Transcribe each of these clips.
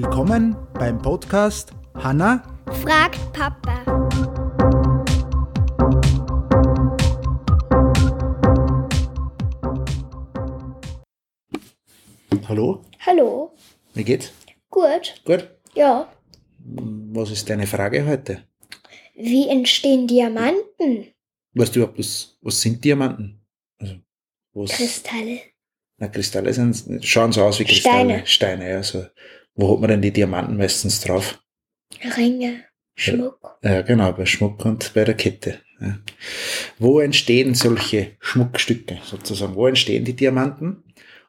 Willkommen beim Podcast Hanna fragt Papa. Hallo, Hallo. wie geht's? Gut. Gut. Ja. Was ist deine Frage heute? Wie entstehen Diamanten? Weißt du überhaupt, was, was sind Diamanten? Also, was, Kristalle. na, Kristalle sind, schauen so aus wie Kristalle. Steine, ja. So. Wo hat man denn die Diamanten meistens drauf? Ringe. Schmuck. Ja, genau, bei Schmuck und bei der Kette. Ja. Wo entstehen solche Schmuckstücke sozusagen? Wo entstehen die Diamanten?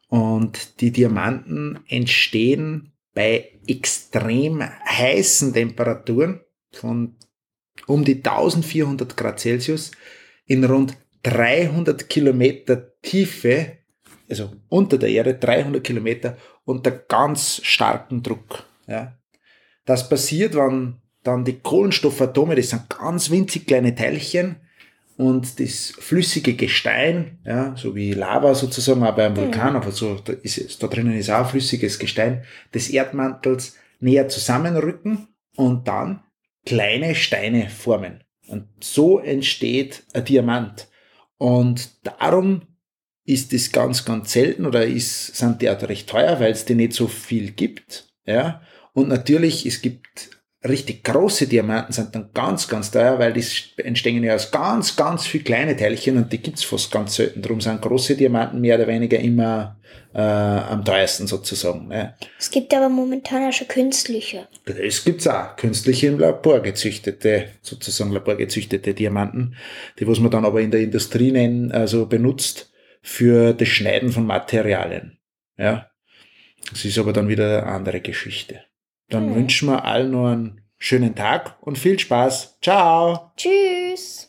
Und die Diamanten entstehen bei extrem heißen Temperaturen von um die 1400 Grad Celsius in rund 300 Kilometer Tiefe, also unter der Erde 300 Kilometer unter ganz starkem Druck. Ja. Das passiert, wenn dann die Kohlenstoffatome, das sind ganz winzig kleine Teilchen, und das flüssige Gestein, ja, so wie Lava sozusagen, auch bei einem Vulkan, aber so, da, ist, es- da drinnen ist auch flüssiges Gestein, des Erdmantels näher zusammenrücken und dann kleine Steine formen. Und so entsteht ein Diamant. Und darum ist es ganz, ganz selten oder ist, sind die auch recht teuer, weil es die nicht so viel gibt. Ja. Und natürlich, es gibt richtig große Diamanten, sind dann ganz, ganz teuer, weil die entstehen ja aus ganz, ganz viel kleine Teilchen und die gibt's fast ganz selten. Darum sind große Diamanten mehr oder weniger immer äh, am teuersten sozusagen. Ne. Es gibt aber momentan auch schon künstliche. Es gibt's auch künstliche im Labor gezüchtete, sozusagen laborgezüchtete Diamanten, die was man dann aber in der Industrie nennen, also benutzt für das Schneiden von Materialien. Ja. Das ist aber dann wieder eine andere Geschichte. Dann Mhm. wünschen wir allen noch einen schönen Tag und viel Spaß. Ciao! Tschüss.